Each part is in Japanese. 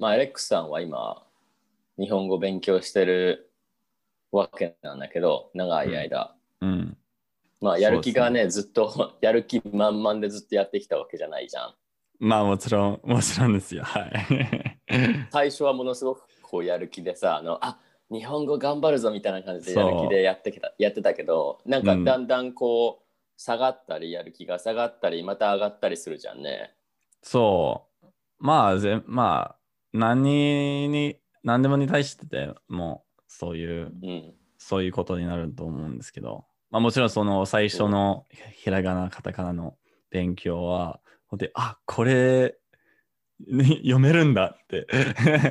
まあ、アレックスさんは今、日本語勉強してるわけなんだけど、長い間。うん。まあ、やる気がね、ずっと、やる気満々でずっとやってきたわけじゃないじゃん。まあもちろん、もちろんですよ。はい。最初はものすごくこうやる気でさ、あの、あ日本語頑張るぞみたいな感じでやる気でやってきたやってたけど、なんかうんだんだんこう、下がったり、やる気が下がったり、また上がったりするじゃんね。そう。まあ、ぜまあ、何に、何でもに対してでもう、そういう、うん。そういうことになると思うんですけど、まあもちろんその最初のひらがな、カタカナの勉強は、ほんで、あ、これ、ね読めるんだって。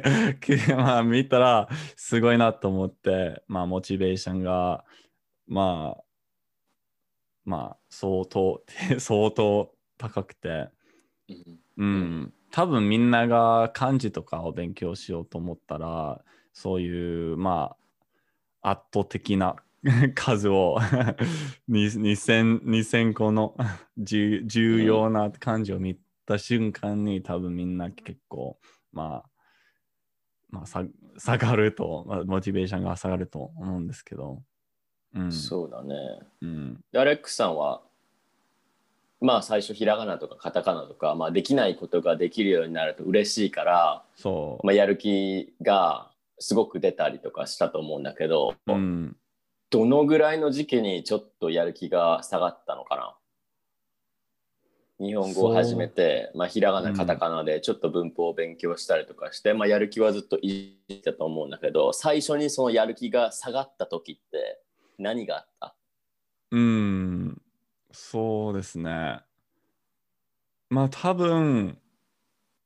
まあ見たらすごいなと思って、まあモチベーションが、まあ、まあ相当、相当高くて、うん。うん、多分みんなが漢字とかを勉強しようと思ったら、そういう、まあ、圧倒的な 数を に2000 2000個の 重重要な漢字を見た瞬間に多分みんな結構、まあ、まあ、さ下がると、まあ、モチベーションが下がると思うんですけど。うん。そうだね。うん、でアレックスさんは、まあ最初ひらがなとかカタカナとか、まあ、できないことができるようになると嬉しいから、そう。まあ、やる気がすごく出たりとかしたと思うんだけど、うん。どのぐらいの時期にちょっとやる気が下がったのかな？日本語を始めて、まあ、ひらがな、うん。カタカナでちょっと文法を勉強したりとかして、まあ、やる気はずっといじってたと思うんだけど最初にそのやる気が下がった時って何があった？うん、そうですね。まあ多分、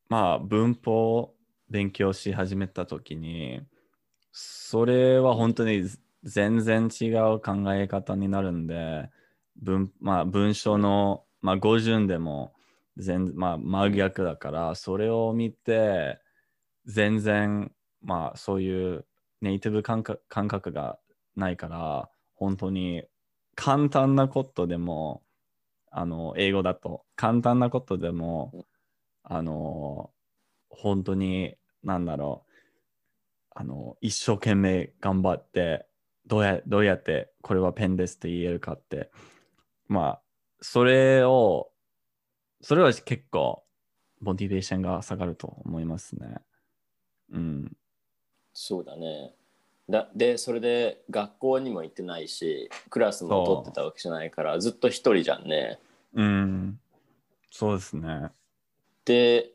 まあ文法を勉強し始めた時に、それは本当に全然違う考え方になるんで、文,、まあ、文章の、まあ、語順でも全、まあ、真逆だから、それを見て、全然、まあそういうネイティブ感覚感覚がないから、本当に簡単なことでも、あの、英語だと、簡単なことでも、あの、本当に、なんだろう、あの、一生懸命頑張って、どうやどうやってこれはペンですって言えるかって、まあ、それを、それは結構、モチベーションが下がると思いますね。うん。そうだねだでそれで学校にも行ってないしクラスも取ってたわけじゃないからずっと一人じゃんねうん。そうですね。で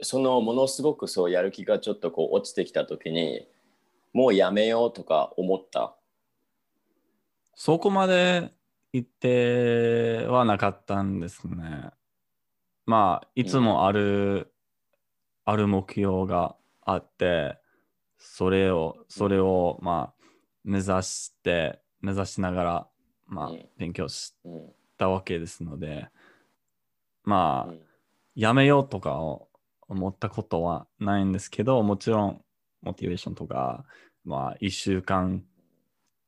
そのものすごくそうやる気がちょっとこう落ちてきた時にもうやめようとか思った？そこまで行ってはなかったんですね。まあ、いつもある、ある目標があって、それを、それを、まあ、目指して、目指しながら、まあうん、勉強しうんたわけですので、まあ、うん。やめようとかを思ったことはないんですけど、もちろん、モチベーションとか、まあ、一週間、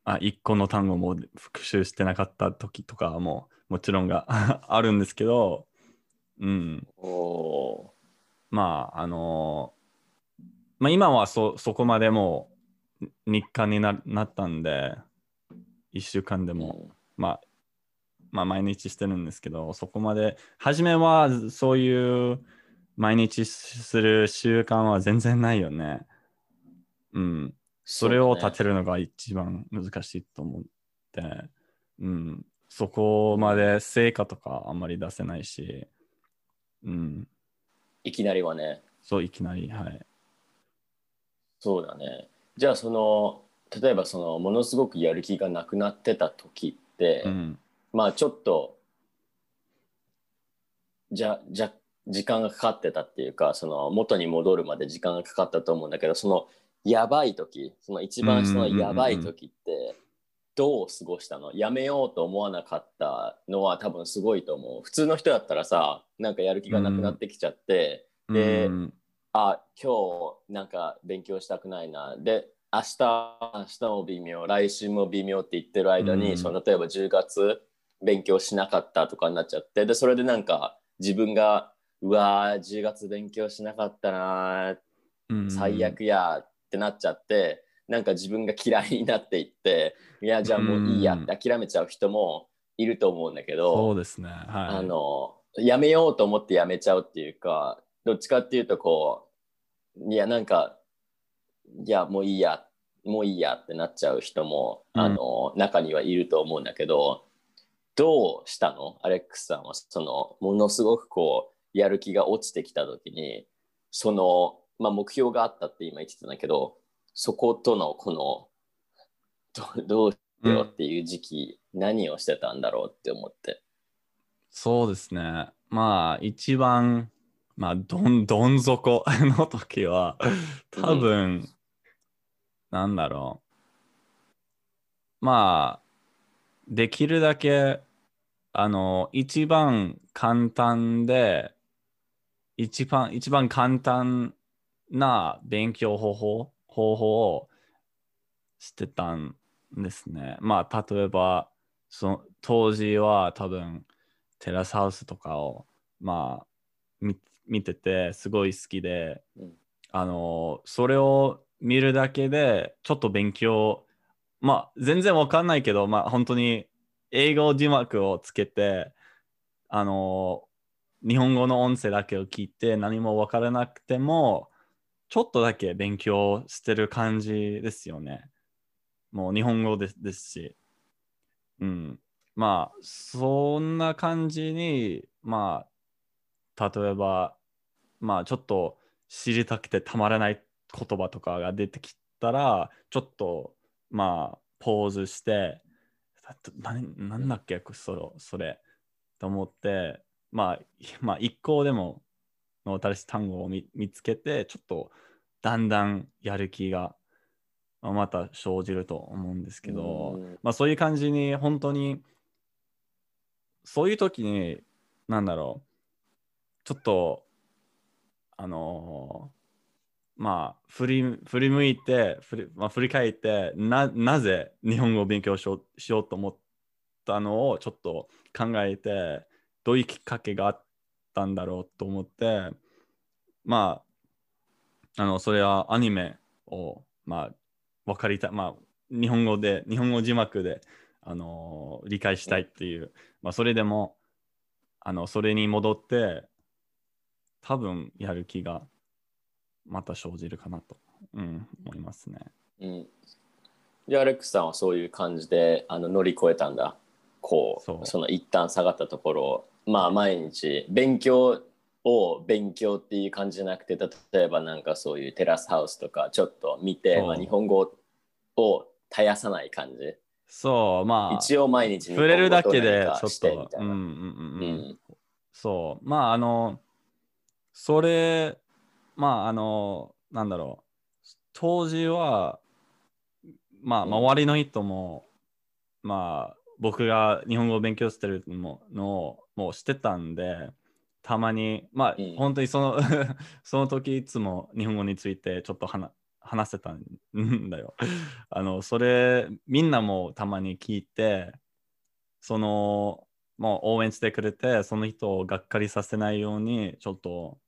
あ一個の単語も復習してなかった時とかももちろんが あるんですけど、うん、まあ、あのまあ、今はそそこまでもう日課にななったんで、一週間でも、まあ、まあ、毎日してるんですけど、そこまで、初めはそういう毎日する習慣は全然ないよね。うん。それを立てるのが一番難しいと思って、うん。そこまで成果とかあんまり出せないし、うん。いきなりはねそう、いきなり、はい。そうだね。じゃあその例えばそのものすごくやる気がなくなってた時って、うん。まあちょっとじゃじゃ時間がかかってたっていうかその元に戻るまで時間がかかったと思うんだけどそのやばい時その一番そのやばい時ってどう過ごしたの？やめようと思わなかったのは多分すごいと思う。普通の人だったらさなんかやる気がなくなってきちゃって、でうんあ今日なんか勉強したくないな。で明日明日も微妙。来週も微妙って言ってる間に、うん。その例えば10月勉強しなかったとかになっちゃって。でそれでなんか自分がうわー10月勉強しなかったな最悪やってなっちゃって、なんか自分が嫌いになっていっていやじゃあもういいやって諦めちゃう人もいると思うんだけど、そうですね。はい。あのやめようと思ってやめちゃうっていうかどっちかっていうとこういやなんかいやもういいやもういいやってなっちゃう人も、うんあの中にはいると思うんだけどどうしたの？アレックスさんはそのものすごくこうやる気が落ちてきた時にその、まあ、目標があったって今言ってたんだけどそことのこのどどうしようっていう時期、何をしてたんだろうって思って。そうですね。まあ、一番、まあ、どん、どん底の時は、多分、なんだろう。まあ、できるだけ、あの、一番簡単で、一番、一番簡単な勉強方法、方法をしてたんですね。まあ、例えば、その当時は多分、テラスハウスとかを、まあ、見見てて、すごい好きで、うんあの、それを見るだけで、ちょっと勉強、まあ、全然わかんないけど、まあ、本当に英語字幕をつけて、あの、日本語の音声だけを聞いて、何もわからなくても、ちょっとだけ勉強してる感じですよね。もう日本語ですですし。うん。まあ、そんな感じに、まあ、例えば、まあ、ちょっと知りたくてたまらない言葉とかが出てきたら、ちょっと、まあ、ポーズして、何だっけ、それ、それ、と思って、まあ、まあ、一個でもの新しい単語を見見つけて、ちょっとだんだんやる気がまた生じると思うんですけど、うん。まあそういう感じに本当にそういう時になんだろうちょっとあのーまあ振り振り向いて振り,、まあ、振り返ってななぜ日本語を勉強しようしようと思ったのをちょっと考えてどういうきっかけがあったんだろうと思ってまああのそれはアニメをまあ分かりたいまあ日本語で日本語字幕であの理解したいっていう、まあそれでもあのそれに戻って多分やる気がまた生じるかなと、うん、思いますね。うん。で、アレックスさんはそういう感じであの乗り越えたんだ。こう、そうその一旦下がったところを、まあ毎日勉強を勉強っていう感じじゃなくて、例えばなんかそういうテラスハウスとかちょっと見て、まあ、日本語を絶やさない感じ。そう、まあ、一応毎日日触れるだけでちょっと、うん。うんうんうんそう、まあ、あの、それ、まあ、あの、なんだろう、当時は、まあ、うん周りの人も、まあ、僕が日本語を勉強してるのをもう知ってたんで、たまに、まあ、うん本当にその その時いつも日本語についてちょっと話話せたんだよ。あの、それ、みんなもたまに聞いて、その、もう応援してくれて、その人をがっかりさせないように、ちょっと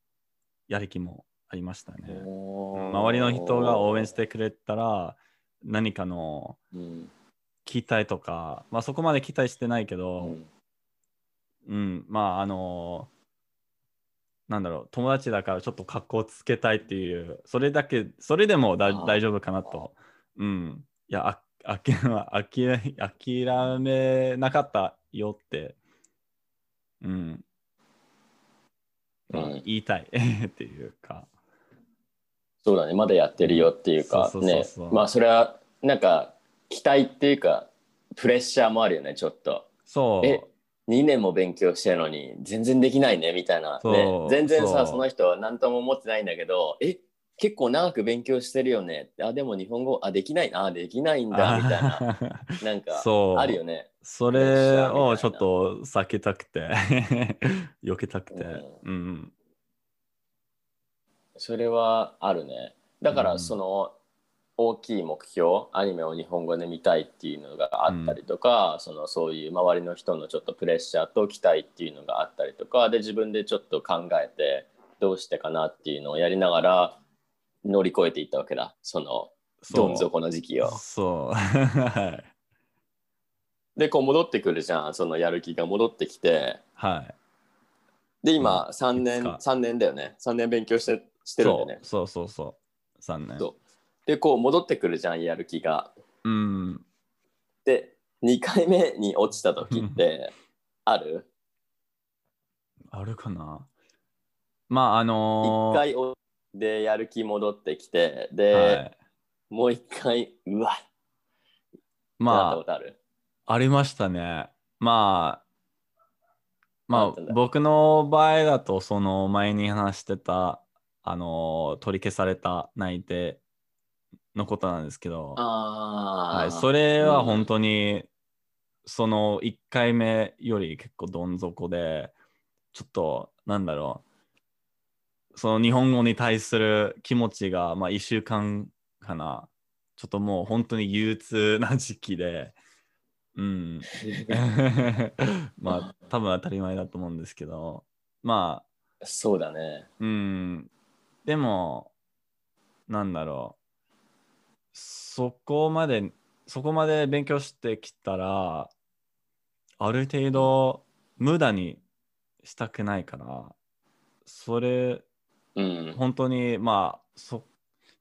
やる気もありましたね。周りの人が応援し、てくれたら、何かのうん期待とか、まあそこまで期待してないけうど、んうん、まああの、なんだろう、友達だからちょっと格好つけたいっていう、それだけ、それでも大丈夫かなと。うん。いや、ああき あき諦めなかったよって、うん言いたい。っていうか。そうだね、まだやってるよっていうか、ね。まあそれはなんか期待っていうか、プレッシャーもあるよね、ちょっと。そう。え2年も勉強してるのに全然できないねみたいな、ね、全然さその人は何とも思ってないんだけどえ結構長く勉強してるよね。あでも日本語あできない。あできないんだみたいな。な。なんかあるよねそれをちょっと避けたくて、避けたくて。ううん。それはあるねだからうんその大きい目標アニメを日本語で見たいっていうのがあったりとか、そのそういう周りの人のちょっとプレッシャーと期待っていうのがあったりとかで自分でちょっと考えてどうしてかなっていうのをやりながら乗り越えていったわけだ。そのどん底の時期を。そう。はい。で、こう戻ってくるじゃん。そのやる気が戻ってきて。はい。で、今3年、いつか3年だよね。3年勉強してしてるんだよね。そうそうそうそう。3年。そうで、こう戻ってくるじゃん、やる気が。うん。で、2回目に落ちた時ってある？あるかな？まあ、あ ?1 のー、回おでやる気戻ってきて、で、はい、もう1回、うわっってなったまことある？あ、ありましたね。まあ、まあ僕の場合だと、その前に話してた、あのー取り消された内定のことなんですけど、はい、それは本に。当に、その1回目より結構どん底で、ちょっと、なんだろう、その日本語に対する気持ちが、まあ、1週間かな、ちょっともう本当に憂鬱な時期で、うん。まあ、多分当たり前だと思うんですけど、まあ、そうだね。うん。でも、なんだろう。そこまで、そこまで勉強してきたら、ある程度無駄にしたくないから、それ、うん。本当に、まあ、そ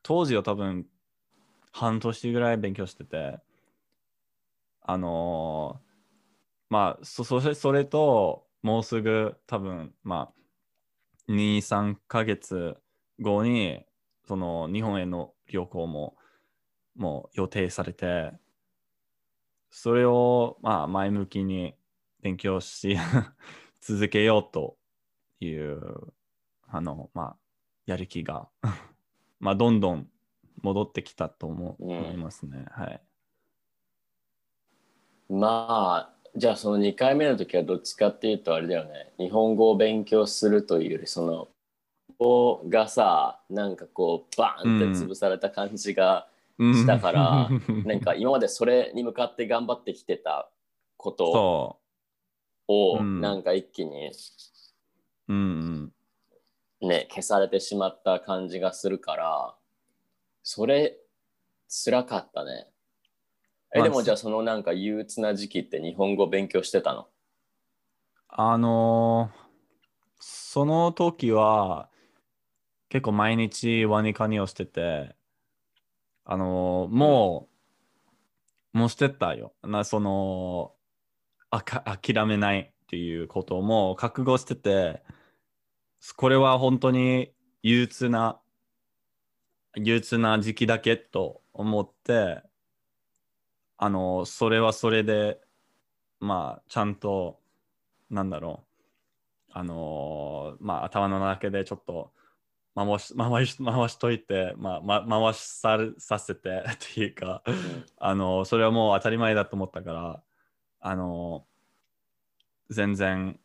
当時は多分半年ぐらい勉強してて、あのーまあそそれ、それと、もうすぐ多分、まあ、2、3ヶ月後に、その日本への旅行も、もう予定されて、それを、まあ、前向きに勉強し続けようという、あの、まあ、やる気が、まあ、どんどん戻ってきたと思いますね。はい。まあ、じゃあその2回目の時はどっちかっていうとあれだよね。日本語を勉強するというより、その、こがさ、なんかこう、バーンって潰された感じがしたから、なんか今までそれに向かって頑張ってきてたことそを、うんなんか一気にう。うんうん。ね、消されてしまった感じがするから、それ、辛かったね。え、まあでもじゃあそのなんか憂鬱な時期って日本語勉強してたの？あのーその時は結構毎日ワニカニをしてて、あのーもう、もうしてたよ。な、その、あか諦めないっていうことをもう覚悟してて、これは本当に憂鬱な、憂鬱な時期だけと思って、あのそれはそれで、まあ、ちゃんと、なんだろう、あのまあ、頭の中でちょっと回し回し回しといて、まあま、回しささせて っていうか、あのそれはもう当たり前だと思ったから、あの全然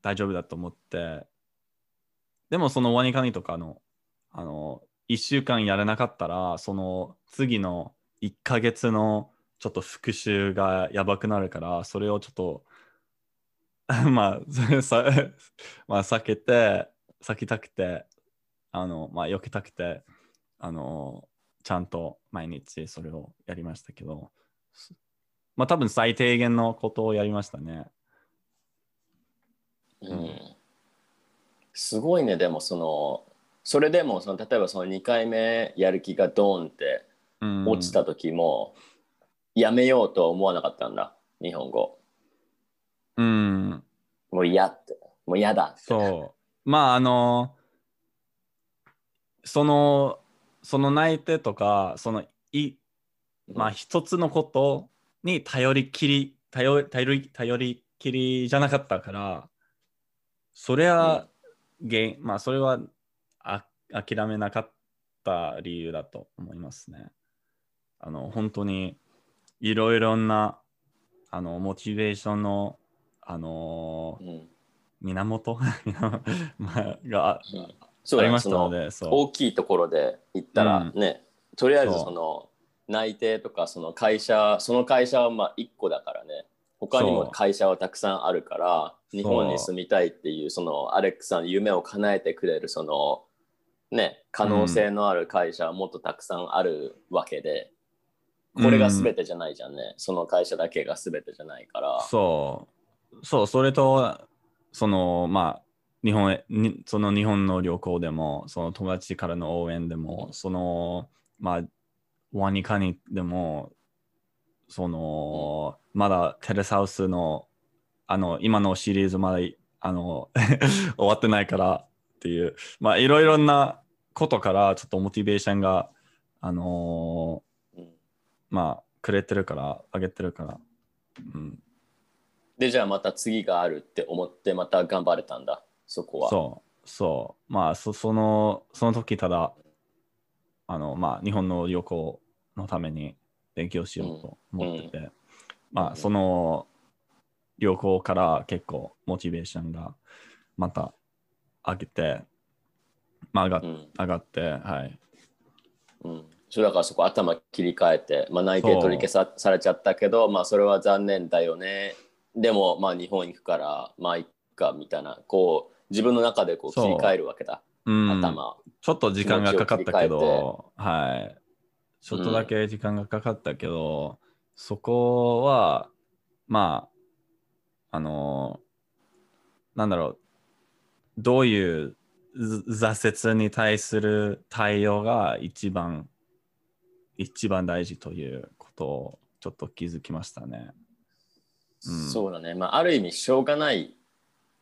大丈夫だと思って、でもそのワニカニとかの、あの、1週間やらなかったら、その次の1ヶ月のちょっと復習がやばくなるから、それをちょっと まあ、まあ、避けて、避けたくて、あの、まあ、避けたくて、あの、ちゃんと毎日それをやりましたけど、まあ、多分最低限のことをやりましたね。うん。すごいね、でもその、それでもその例えばその2回目やる気がドーンって、落ちた時も、やめようとは思わなかったんだ、日本語。うん、もう嫌って、もう嫌だって。そう。まあ、あの、その、その内定とか、その、い、まあ、一つのことに頼りきり、頼頼り頼りきりじゃなかったから、それは、原因まあ、それはあ諦めなかった理由だと思いますね。あの、本当に、いろいろな、あの、モチベーションの、あのうん。源？まあがうありましたそのので。大きいところで行ったらうん。ね、とりあえずその内定とかその会社その会社はまあ1個だからね。他にも会社はたくさんあるからう。日本に住みたいっていうそのアレックさんの夢を叶えてくれるそのね、可能性のある会社はもっとたくさんあるわけで、これが全てじゃないじゃんね。その会社だけが全てじゃないから。そう。そう、それと、その、まあ、日本へ、にその日本の旅行でも、その友達からの応援でも、その、まあ、ワニカニでも、その、まだテレサウスの、あの、今のシリーズまだ、あの、終わってないからっていう、まあ、いろいろなことから、ちょっとモチベーションが、あのうんまあ、くれてるから、あげてるから、うん、で、じゃあまた次があるって思って、また頑張れたんだ、そこは。そう、そう。まあ、そその、その時ただ、あの、まあ、日本の旅行のために勉強しようと思ってて、まあ、うん。その旅行から結構モチベーションがまた上げて、まあ、上がうん。上がって、はい。うん、そうだからそこ頭切り替えて、まあ、内定取り消さされちゃったけど、まあ、それは残念だよね。でも、まあ、日本行くから、まあ、いっかみたいな、こう、自分の中でこう切り替えるわけだ、うん、頭。ちょっと時間がかかったけど、はい。ちょっとだけ時間がかかったけど、そこは、まあ、あの、なんだろう、どういうず挫折に対する対応が一番、一番大事ということをちょっと気づきましたね。うんそうだね。まあ、ある意味、しょうがない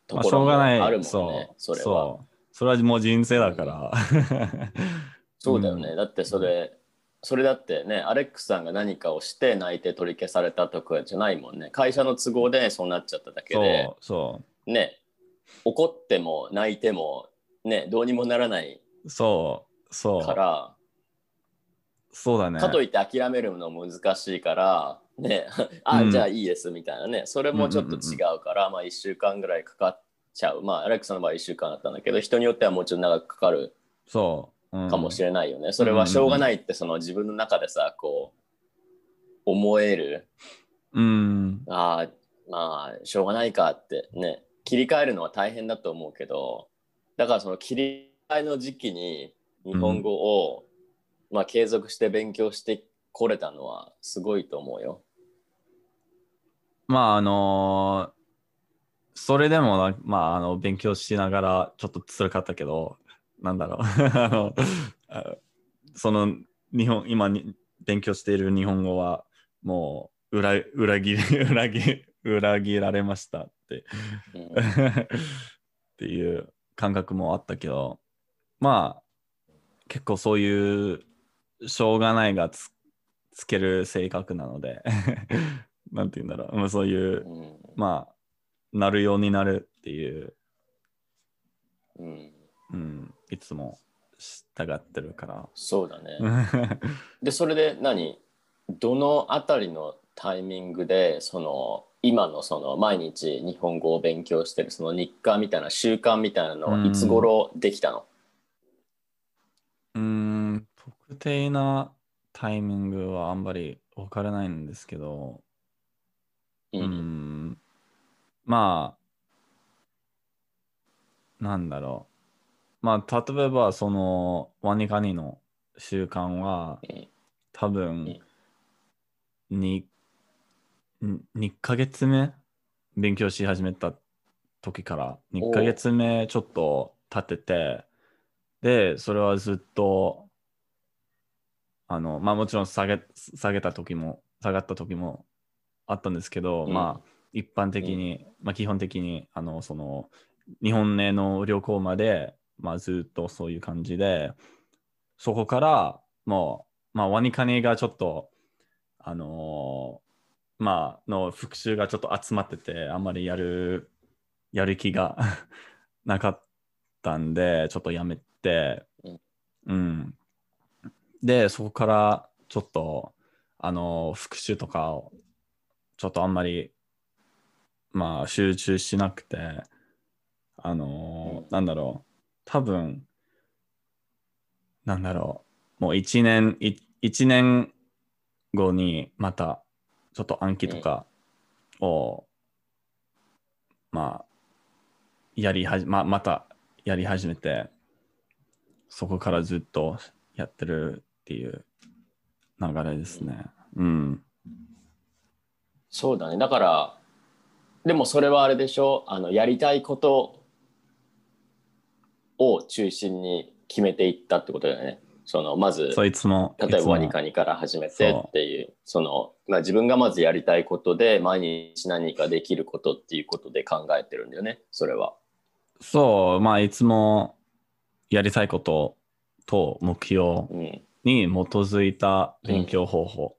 とまあ、ころもしょうがない。あるもんそうね、それは。それはもう人生だから。そうだよね。うんだってそれ、それだってね、アレックスさんが何かをして内定取り消されたとかじゃないもんね。会社の都合でそうなっちゃっただけで、そう、そね、怒っても泣いても、ね、どうにもならないう、そう、そう。そうだね。かといって諦めるの難しいから、ね、あ、うんじゃあいいですみたいなね、それもちょっと違うから、まあ1週間ぐらいかかっちゃう。まあ、アレックスさんの場合1週間だったんだけど、人によってはもうちょっと長くかかるそう、うんかもしれないよね。それはしょうがないって、その自分の中でさ、こう、思える。うん。ああ、まあ、しょうがないかってね、切り替えるのは大変だと思うけど、だからその切り替えの時期に日本語を、まあ、継続して勉強してこれたのはすごいと思うよ。まあ、あのーそれでもな、まあ、あの、勉強しながら、ちょっと辛かったけど、なんだろう。あの、あその、日本、今に勉強している日本語は、もう、裏裏切り、裏切り、裏切られましたって。うん っていう感覚もあったけどまあ結構そういうしょうがないがつつける性格なので なんて言うんだろう、まあ、そういううん。まあなるようになるっていう、うん、うん、いつも従ってるから。そうだね。でそれで何？どのあたりのタイミングでその今のその毎日日本語を勉強してるその日課みたいな習慣みたいなのはいつ頃できたの、うん特定なタイミングはあんまり分からないんですけどううん。んまあ、なんだろう。まあ、例えば、その、ワニカニの習慣はうん、多分、に、2ヶ月目勉強し始めた時から、2ヶ月目ちょっと経ってて、で、それはずっと、あの、まあもちろん下げ、下げた時も、下がった時もあったんですけど、うん。まあ一般的に、まあ基本的に、あの、その、日本への旅行まで、まあずっとそういう感じで、そこからもう、まあワニカニがちょっと、あのーまあの復習がちょっと集まってて、あんまりやる、やる気が なかったんで、ちょっとやめて、うん。うん。で、そこからちょっと、あの復習とかを、ちょっとあんまり、まあ集中しなくて、あのなんだろう、多分、なんだろう、もう一年、い一年後にまた、ちょっと暗記とかを、まあ、やりはじ、ま、またやり始めて、そこからずっとやってるっていう流れですね。うん。そうだね。だから、でもそれはあれでしょ？あの、やりたいことを中心に決めていったってことだよね。その、まず、そういつも。例えばワニカに。ニから始めてっていう、その、まあ、自分がまずやりたいことで、毎日何かできることっていうことで考えてるんだよね、それは。そう、まあいつもやりたいことと目標うん。に基づいた勉強方法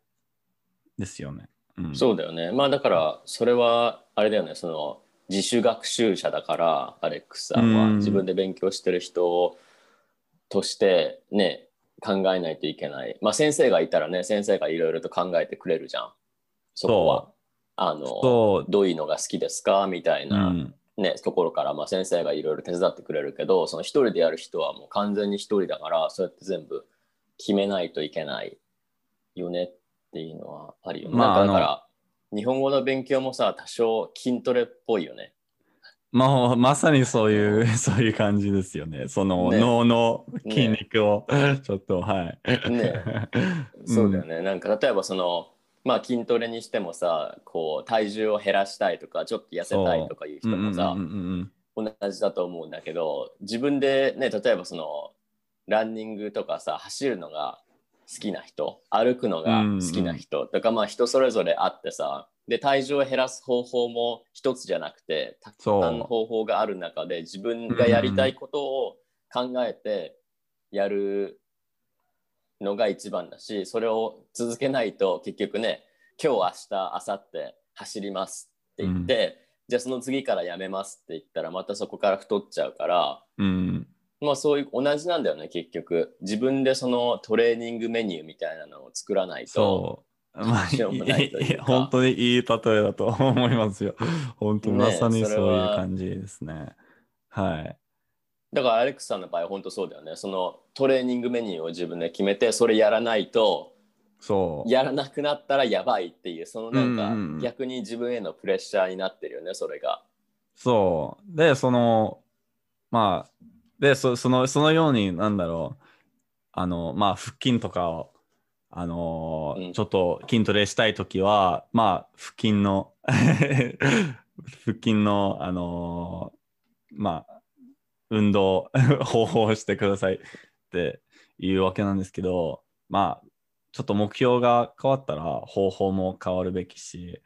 ですよね。うん、そうだよね。まあだから、それは、あれだよね、その、自主学習者だから、アレックスさんはうん自分で勉強してる人としてね、考えないといけない。まあ先生がいたらね、先生がいろいろと考えてくれるじゃん。そこは。あの、どういうのが好きですか？みたいうな、ん、ね、ところから、まあ、先生がいろいろ手伝ってくれるけどその一人でやる人はもう完全に一人だからそうやって全部決めないといけないよねっていうのはあるよね。まあなんかだから日本語の勉強もさ多少筋トレっぽいよね。まあ、まさにそういう、そういう感じですよね。そのね脳の筋肉を、ちょっと、はい。ね そうだよね。なんか例えばそのまあ筋トレにしてもさこう体重を減らしたいとかちょっと痩せたいとかいう人もさ、同じだと思うんだけど自分でね例えばそのランニングとかさ走るのが好きな人歩くのが好きな人、とかまあ人それぞれあってさで体重を減らす方法も一つじゃなくてたくさんの方法がある中で自分がやりたいことを考えてやるのが一番だしそれを続けないと結局ね今日明日明後日走りますって言って、じゃあその次からやめますって言ったらまたそこから太っちゃうからうん。まあそういう同じなんだよね結局自分でそのトレーニングメニューみたいなのを作らないとそう。まあ、しようもないというか本当にいい例えだと思いますよ。本当まさにそういうは感じですね。はい。だからアレックスさんの場合は本当そうだよねそのトレーニングメニューを自分で決めてそれやらないとそう。やらなくなったらやばいっていうそのなんか逆に自分へのプレッシャーになってるよねそれが。そう。で、その、まあ、で、そそのそのように、なんだろう、あの、まあ、腹筋とかを、あのーうんちょっと筋トレしたいときは、まあ、腹筋の、腹筋の、あのーまあ、運動方法をしてくださいっていうわけなんですけど、まあ、ちょっと目標が変わったら方法も変わるべきし、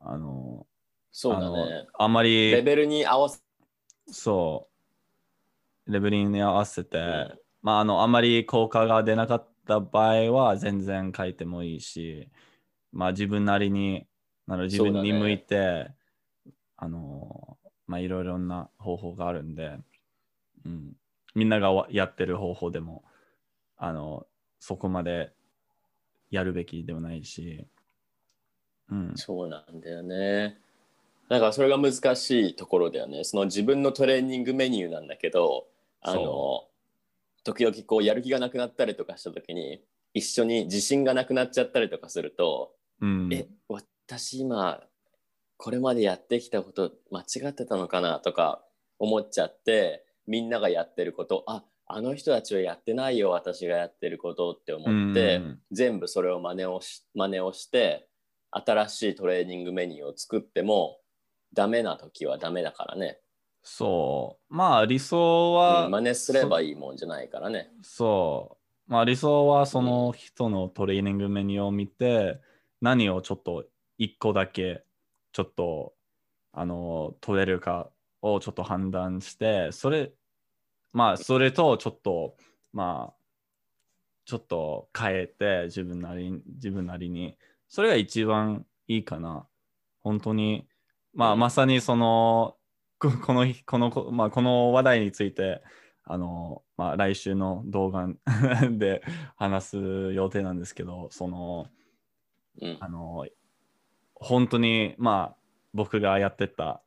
あのそうだね。あんまりレベルに合わせそう。レベルに合わせて、うんまあ、あの、あまり効果が出なかった場合は全然書いてもいいし、まあ、自分なりに、なの自分に向いて、あの、まあ、いろいろな方法があるんで、うん、みんながわやってる方法でも、あの、そこまでやるべきではないし、うん、そうなんだよね。だからそれが難しいところだよね。その自分のトレーニングメニューなんだけど、あのそ、時々こうやる気がなくなったりとかした時に、一緒に自信がなくなっちゃったりとかすると、うん、え、私今、これまでやってきたこと間違ってたのかなとか思っちゃって、みんながやってること、あ、あの人たちはやってないよ、私がやってることって思って、うん。全部それを真似をし真似をして新しいトレーニングメニューを作ってもダメな時はダメだからね、そう。まあ、理想は、うん真似すればいいもんじゃないからねそう。まあ理想はその人のトレーニングメニューを見て、何をちょっと一個だけちょっとあの取れるかをちょっと判断して、それ、まあそれとちょっとまあちょっと変えて自分なりに自分なりに、それが一番いいかな。本当に、まあうんまさにそのここの日このこ、まあ、この話題についてあの、まあ、来週の動画 で話す予定なんですけど、その、うん。あの、本当に、まあ、僕がやってた、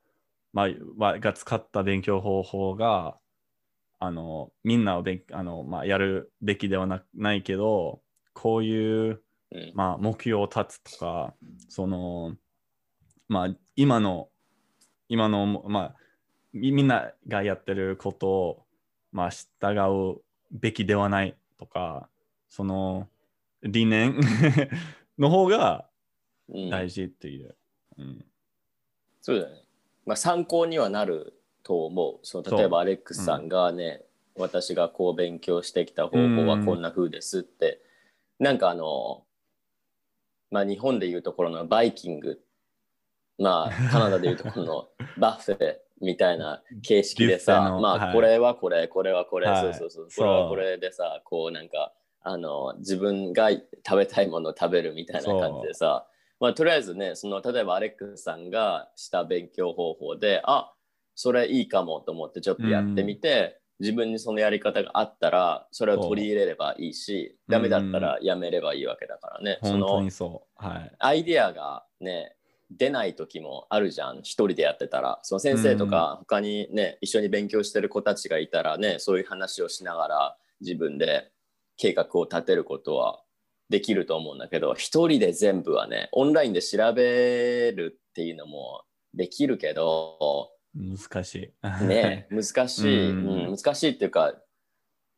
まあ、わが使った勉強方法が、あの、みんなを勉あの、まあ、やるべきではなないけど、こういう、うん。まあ、目標を立つとか、その、まあ、今の、今の、まあ、みみんながやってることを、まあ、従うべきではないとか、その理念 の方がうん。大事っていう。うん。そうだね。まあ、参考にはなると思う。その例えばアレックスさんがね、私がこう勉強してきた方法はこんな風ですって、なんかあの、まあ日本でいうところのバイキング、まあカナダでいうところのバッフェみたいな形式でさまあこれはこれ、これはこれ、はい。そうそうそう、これはこれでさ、こうなんか、あの自分が食べたいものを食べるみたいな感じでさ、まあ、とりあえずねその例えばアレックスさんがした勉強方法であそれいいかもと思ってちょっとやってみて、自分にそのやり方があったらそれを取り入れればいいしダメだったらやめればいいわけだからね、その。はい。アイデアがね出ない時もあるじゃん一人でやってたら。その先生とか他にね、一緒に勉強してる子たちがいたらねそういう話をしながら自分で計画を立てることはできると思うんだけど一人で全部はねオンラインで調べるっていうのもできるけど難しい。ね 難しい、ううんん難しいっていうか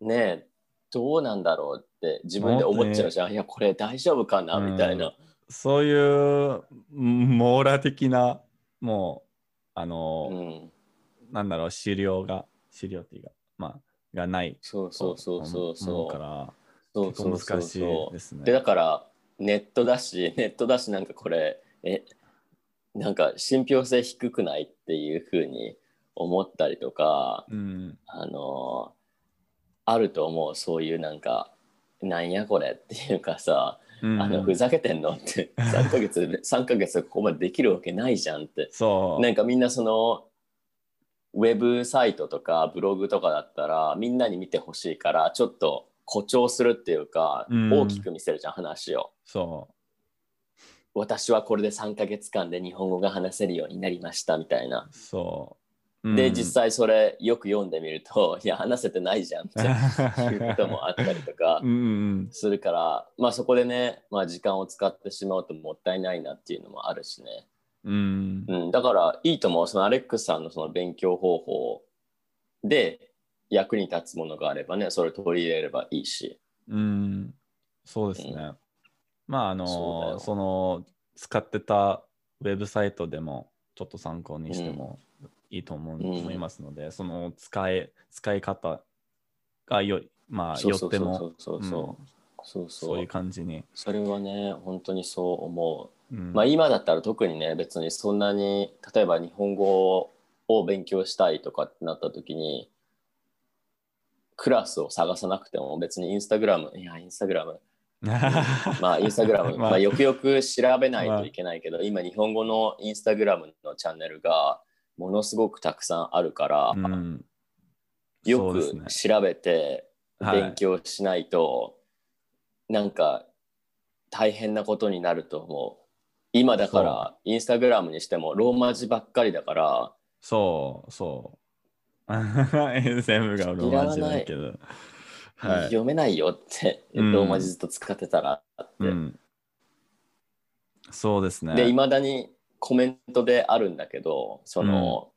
ねどうなんだろうって自分で思っちゃうじゃん、いやこれ大丈夫かなみたいな。そういう網羅的な、もう、あうの、ん。なんだろう、資料が、資料っていうか、まあ、がないそうそうそうそう思そう。うから、そうそうそう難しいですね。でだからネットだし ネットだしなんかこれえなんか信憑性低くないっていうふうに思ったりとかうん、あのあると思う。そういうなんかなんやこれっていうかさ、うんあのふざけてんのって 3ヶ月で3ヶ月でここまでできるわけないじゃんってそう、なんかみんなそのウェブサイトとかブログとかだったらみんなに見てほしいからちょっと誇張するっていうか、うん大きく見せるじゃん話を。そ私はこれで3ヶ月間で日本語が話せるようになりましたみたいな。う、そう。で、うん実際それよく読んでみると いや話せてないじゃんって いうこともあったりとかうんうん、するから、まあそこでね、まあ、時間を使ってしまうともったいないなっていうのもあるしね。うん、うん、だからいいと思う。そのアレックスさんのその勉強方法で役に立つものがあればね、それ取り入れればいいし。うん、そうですね。うまあ、あの、その、使ってたウェブサイトでも、ちょっと参考にしてもいいと思う、うん。思いますので、その使い、使い方がよ、まあ、よっても、そうそうそう。そうそう。そういう感じに。それはね、本当にそう思う。うん。まあ今だったら特にね、別にそんなに、例えば日本語を勉強したいとかってなった時に、クラスを探さなくても別にインスタグラム、いや、インスタグラム、まあインスタグラム、まあ。まあ、よくよく調べないといけないけど、今日本語のインスタグラムのチャンネルがものすごくたくさんあるから、うん、よく調べてはい勉強しないと、なんか大変なことになると思う。今だからインスタグラムにしてもローマ字ばっかりだから、そう、そう。全部がローマ字だけど。はい。読めないよって、うんローマ字ずっと使ってたらって。うん、そうですね。で、いまだにコメントであるんだけど、その、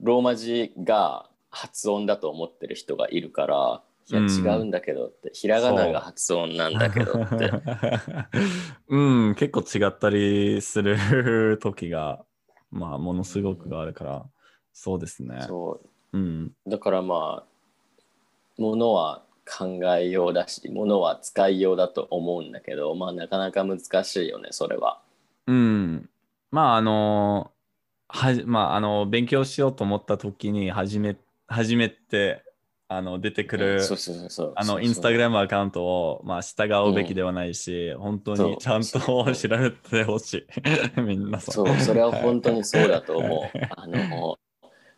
ローマ字が発音だと思ってる人がいるから、いやうん違うんだけどって、ひらがなが発音なんだけどって。うん、結構違ったりする時が、まあ、ものすごくあるから、そうですね。そううん、だからまあ、ものは考えようだし、ものは使いようだと思うんだけど、まあなかなか難しいよね、それは。うん。まあ、あの、はじ、まあ、あの、勉強しようと思った時に、初め、初めて、あの、出てくる、そうそうそうそう。あの、インスタグラムアカウントを、まあ、従うべきではないし、本当そうにちゃんとそう調べてほしい。みんなそう、それは本当にそうだと思う。あの、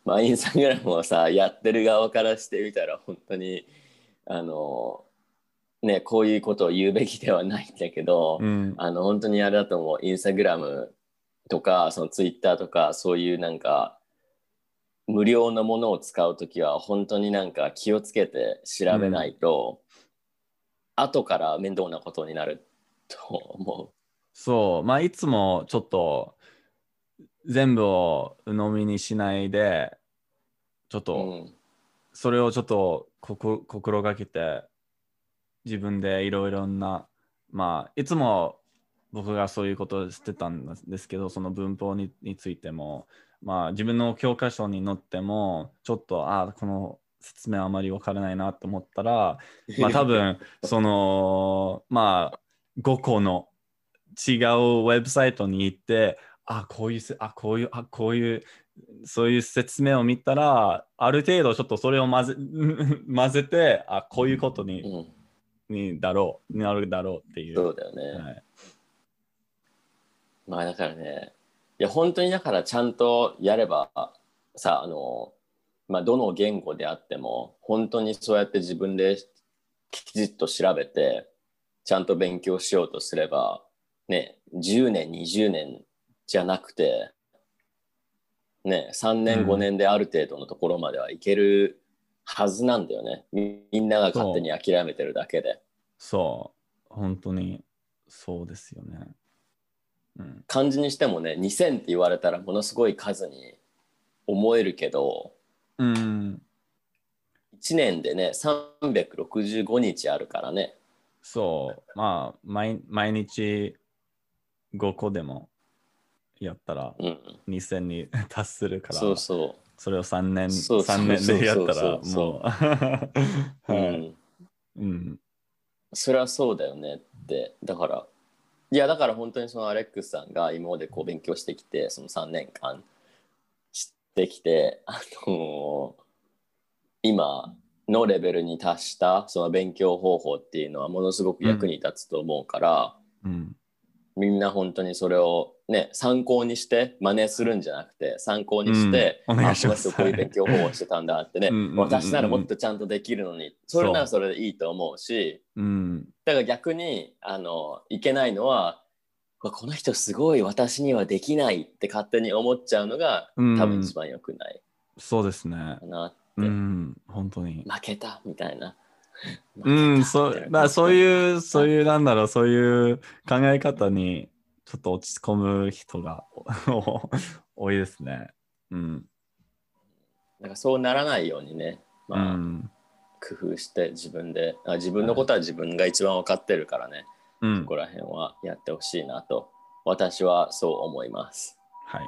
まあ、インスタグラムをさ、やってる側からしてみたら、本当に、あの、ね、こういうことを言うべきではないんだけど、うん、あの、本当にあれだと思う。インスタグラムとか、そのツイッターとか、そういうなんか、無料のものを使うときは、本当になんか気をつけて調べないと、後から面倒なことになると思そう、まあ、いつもちょっと全部を鵜呑みにしないで、ちょっう。うとん。それをちょっと心がけて、自分でいろいろな、まあ、いつも僕がそういうことをしてたんですけど、その文法にについても、まあ、自分の教科書に載っても、ちょっと、ああ、この説明あまりわからないなと思ったら、まあ多分、その、まあ、5個の違うウェブサイトに行って、あ、こういうせ、あ、こういう、あ、こういう、そういう説明を見たら、ある程度ちょっとそれを混ぜ 混ぜて、あ、こういうことに,、うん、にだろう、になるだろうっていう。そうだよね。はい、まあだからね、いや本当にだからちゃんとやればさ、あの、まあどの言語であっても、本当にそうやって自分できちっと調べて、ちゃんと勉強しようとすれば、ね、10年、20年じゃなくて、ね、3年、5年である程度のところまではいけるはずなんだよね。みみんなが勝手に諦めてるだけで。そう、本当にそうですよね。うん、漢字にしてもね2000って言われたらものすごい数に思えるけどうん、1年でね365日あるからね。そう、まあ毎、毎日5個でもやったらうん。2000に達するから、そうそそれを3年、三年でやったらもう、うん、うん、それはそうだよねって。だからいやだから本当にそのアレックスさんが今までこう勉強してきてその3年間知ってきてあの今のレベルに達したその勉強方法っていうのはものすごく役に立つと思うから、うん、みんな本当にそれをね参考にして真似するんじゃなくて参考にして、うんお願いします。あこういう勉強方法してたんだってね。私ならもっとちゃんとできるのにそれならそれでいいと思うし。うん、だから逆にあのいけないのはこの人すごい私にはできないって勝手に思っちゃうのがうん。多分一番良くないそうですね。か。なって、うん、本当に。負けたみたいな。うん、そう、だからそうういう、そういう、なんだろう、そういう考え方にちょっと落ち込む人が多いですね。うん。なんかそうならないようにね、まあうん。工夫して自分であ自分のことは自分が一番分かってるからね、うんここら辺はやってほしいなと私はそう思います。はい。